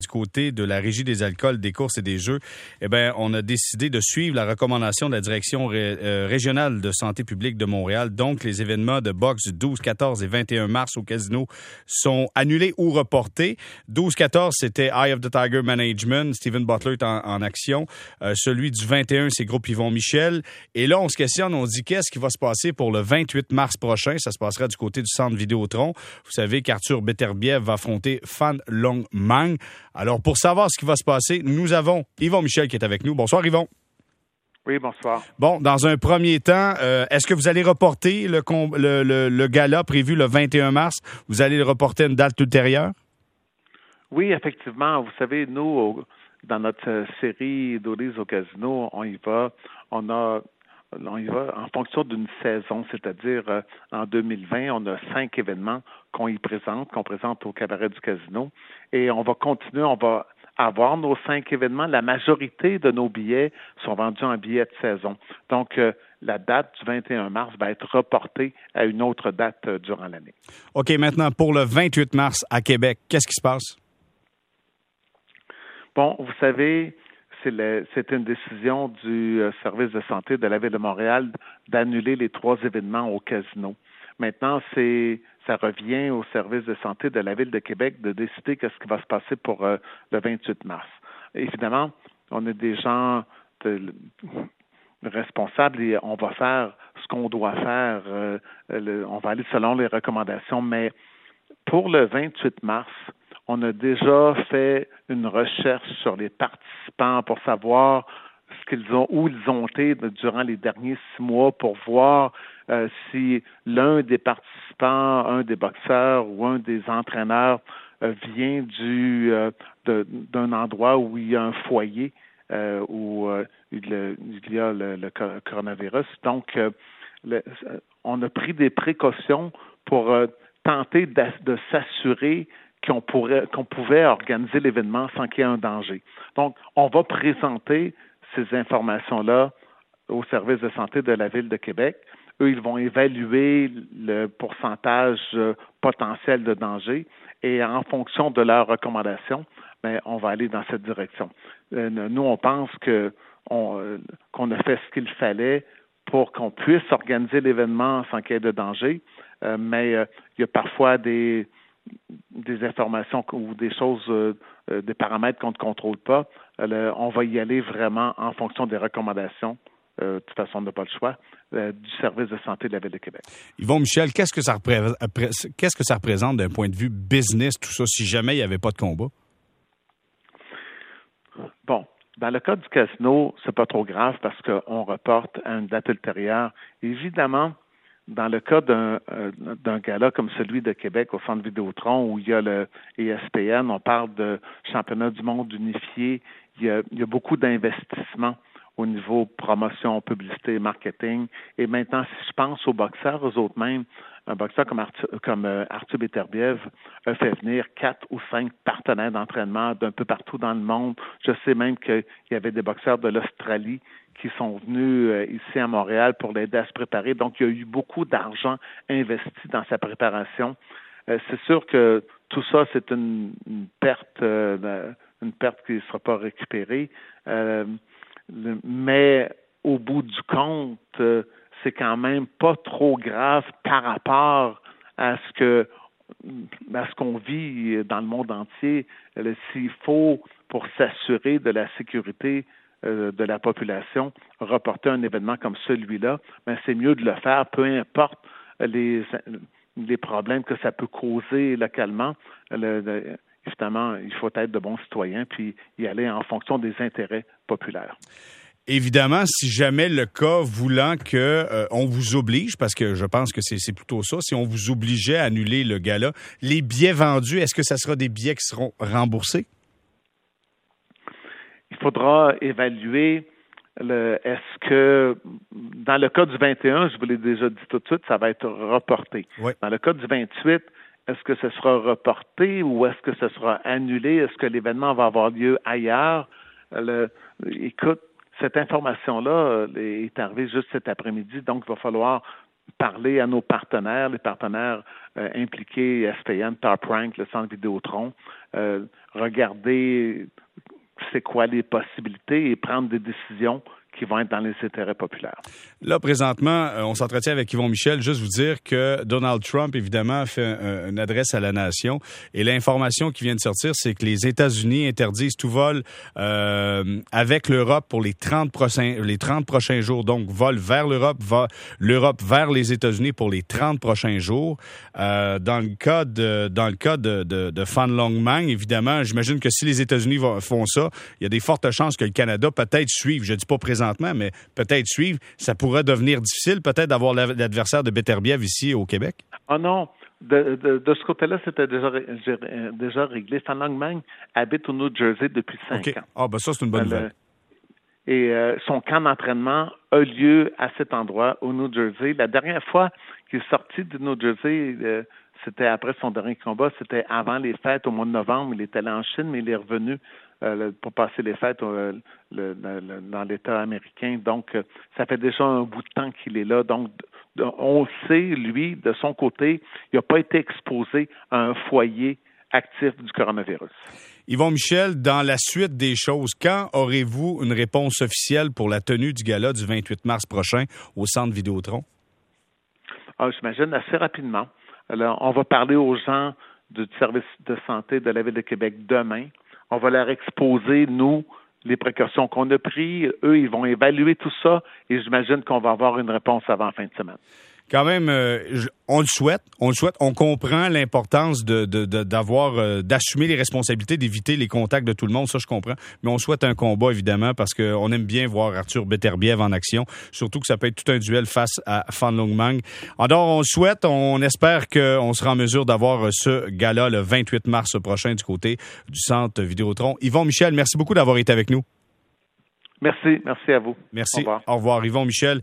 Du côté de la Régie des alcools, des courses et des jeux, eh ben, on a décidé de suivre la recommandation de la Direction euh, régionale de santé publique de Montréal. Donc, les événements de boxe 12, 14 et 21 mars au casino sont annulés ou reportés. 12, 14, c'était Eye of the Tiger Management, Stephen Butler est en, action. Euh, celui du 21, c'est Groupe Yvon Michel. Et là, on se questionne, on se dit qu'est-ce qui va se passer pour le 28 mars prochain? Ça se passera du côté du centre Vidéotron. Vous savez qu'Arthur Beterbiev va affronter Fan Long Mang. Alors, pour savoir ce qui va se passer, nous avons Yvon Michel qui est avec nous. Bonsoir, Yvon. Oui, bonsoir. Bon, dans un premier temps, euh, est-ce que vous allez reporter le, le, le, gala prévu le 21 mars? Vous allez le reporter à une date ultérieure? Oui, effectivement. Vous savez, nous, dans notre série d'Olys au casino, on y va. On a on y va en fonction d'une saison, c'est-à-dire euh, en 2020, on a cinq événements qu'on y présente, qu'on présente au cabaret du casino, et on va continuer, on va avoir nos cinq événements. La majorité de nos billets sont vendus en billets de saison. Donc, euh, la date du 21 mars va être reportée à une autre date euh, durant l'année. OK, maintenant, pour le 28 mars à Québec, qu'est-ce qui se passe? Bon, vous savez, c'est une décision du euh, service de santé de la ville de Montréal d'annuler les trois événements au casino. Maintenant, c'est ça revient au service de santé de la ville de Québec de décider qu'est-ce qui va se passer pour euh, le 28 mars. Évidemment, on est des gens responsables et on va faire ce qu'on doit faire. Euh, on va aller selon les recommandations, mais pour le 28 mars, on a déjà fait une recherche sur les participants pour savoir ce qu'ils ont, où ils ont été durant les derniers six mois pour voir euh, si l'un des participants, un des boxeurs ou un des entraîneurs euh, vient du euh, d'un endroit où il y a un foyer où il, y a le, coronavirus. Donc, on a pris des précautions pour tenter de s'assurer qu'on qu'on pouvait organiser l'événement sans qu'il y ait un danger. Donc, on va présenter ces informations-là au service de santé de la Ville de Québec. Eux, ils vont évaluer le pourcentage euh, potentiel de danger et en fonction de leurs recommandations, ben, on va aller dans cette direction. Euh, nous, on pense euh, qu'on a fait ce qu'il fallait pour qu'on puisse organiser l'événement sans qu'il y ait de danger, mais il y a parfois des des informations ou des choses, euh, euh, des paramètres qu'on ne contrôle pas, on va y aller vraiment en fonction des recommandations. Euh, de toute façon, on n'a pas le choix, du service de santé de la Ville de Québec. Yvon Michel, qu'est-ce que ça représente, qu'est-ce que ça représente d'un point de vue business, tout ça, si jamais il n'y avait pas de combat? Bon, dans le cas du casino, c'est pas trop grave parce qu'on reporte à une date ultérieure. Évidemment, dans le cas d'un euh, gala comme celui de Québec au Centre Vidéotron où il y a le ESPN, on parle de championnat du monde unifié, il y a, il y a beaucoup d'investissements au niveau promotion, publicité, marketing. Et maintenant, si je pense aux boxeurs, aux autres mêmes, un boxeur comme Arthur, comme euh, Arthur Beterbiev a fait venir quatre ou cinq partenaires d'entraînement d'un peu partout dans le monde. Je sais même qu'il y avait des boxeurs de l'Australie qui sont venus euh, ici à Montréal pour l'aider à se préparer. Donc, il y a eu beaucoup d'argent investi dans sa préparation. Euh, c'est sûr que tout ça, c'est une, perte, une perte qui ne sera pas récupérée. Mais au bout du compte, c'est quand même pas trop grave par rapport à ce que à ce qu'on vit dans le monde entier. S'il faut, pour s'assurer de la sécurité euh, de la population reporter un événement comme celui-là, mais c'est mieux de le faire, peu importe les, les problèmes que ça peut causer localement. Évidemment, il faut être de bons citoyens puis y aller en fonction des intérêts populaires. Évidemment, si jamais le cas voulant que euh, on vous oblige, parce que je pense que c'est plutôt ça, si on vous obligeait à annuler le gala, les billets vendus, est-ce que ça sera des billets qui seront remboursés? il faudra évaluer est-ce que dans le cas du 21, je vous l'ai déjà dit tout de suite, ça va être reporté. Dans le cas du 28, est-ce que ce sera reporté ou est-ce que ce sera annulé? Est-ce que l'événement va avoir lieu ailleurs? Le, écoute, cette information-là est arrivée juste cet après-midi, donc il va falloir parler à nos partenaires, les partenaires euh, impliqués, STN, Top Rank, le Centre Vidéotron, euh, regarder c'est quoi les possibilités et prendre des décisions qui vont être dans les intérêts populaires. Là, présentement, euh, on s'entretient avec Yvon Michel. Juste vous dire que Donald Trump, évidemment, fait une adresse à la nation. Et l'information qui vient de sortir, c'est que les États-Unis interdisent tout vol euh, avec l'Europe pour les 30, prochains, les 30 prochains jours. Donc, vol vers l'Europe, l'Europe vers les États-Unis pour les 30 prochains jours. Euh, dans le cas de, dans le cas de, de, de Fan Longmang, évidemment, j'imagine que si les États-Unis font ça, il y a des fortes chances que le Canada peut-être suive. Je dis pas présentement, mais peut-être suivre. Ça pourrait devenir difficile, peut-être, d'avoir l'adversaire de Beterbiev ici au Québec? Ah non. De, de, ce côté-là, c'était déjà, déjà réglé. Fan Longmang habite au New Jersey depuis cinq ans. Ah, ben ça, c'est une bonne nouvelle. Et euh, son camp d'entraînement a lieu à cet endroit, au New Jersey. La dernière fois qu'il est sorti du New Jersey, euh, c'était après son dernier combat, c'était avant les fêtes au mois de novembre. Il était allé en Chine, mais il est revenu euh, pour passer les fêtes dans l'État américain. Donc, ça fait déjà un bout de temps qu'il est là. Donc, on sait, lui, de son côté, il n'a pas été exposé à un foyer actif du coronavirus. Yvon Michel, dans la suite des choses, quand aurez-vous une réponse officielle pour la tenue du gala du 28 mars prochain au Centre Vidéotron? Ah, J'imagine assez rapidement. Alors, on va parler aux gens du service de santé de la Ville de Québec demain. On va leur exposer, nous, les précautions qu'on a prises. Eux, ils vont évaluer tout ça et j'imagine qu'on va avoir une réponse avant la fin de semaine quand même, euh, on le souhaite, on le souhaite, on comprend l'importance de, d'avoir, euh, d'assumer les responsabilités, d'éviter les contacts de tout le monde, ça je comprends, mais on souhaite un combat évidemment parce qu'on aime bien voir Arthur Beterbiev en action, surtout que ça peut être tout un duel face à Fan Longmang. Alors on le souhaite, on espère qu'on sera en mesure d'avoir ce gala le 28 mars prochain du côté du centre Vidéotron. Yvon Michel, merci beaucoup d'avoir été avec nous. Merci, merci à vous. Merci. Au revoir. Au revoir, Yvon Michel.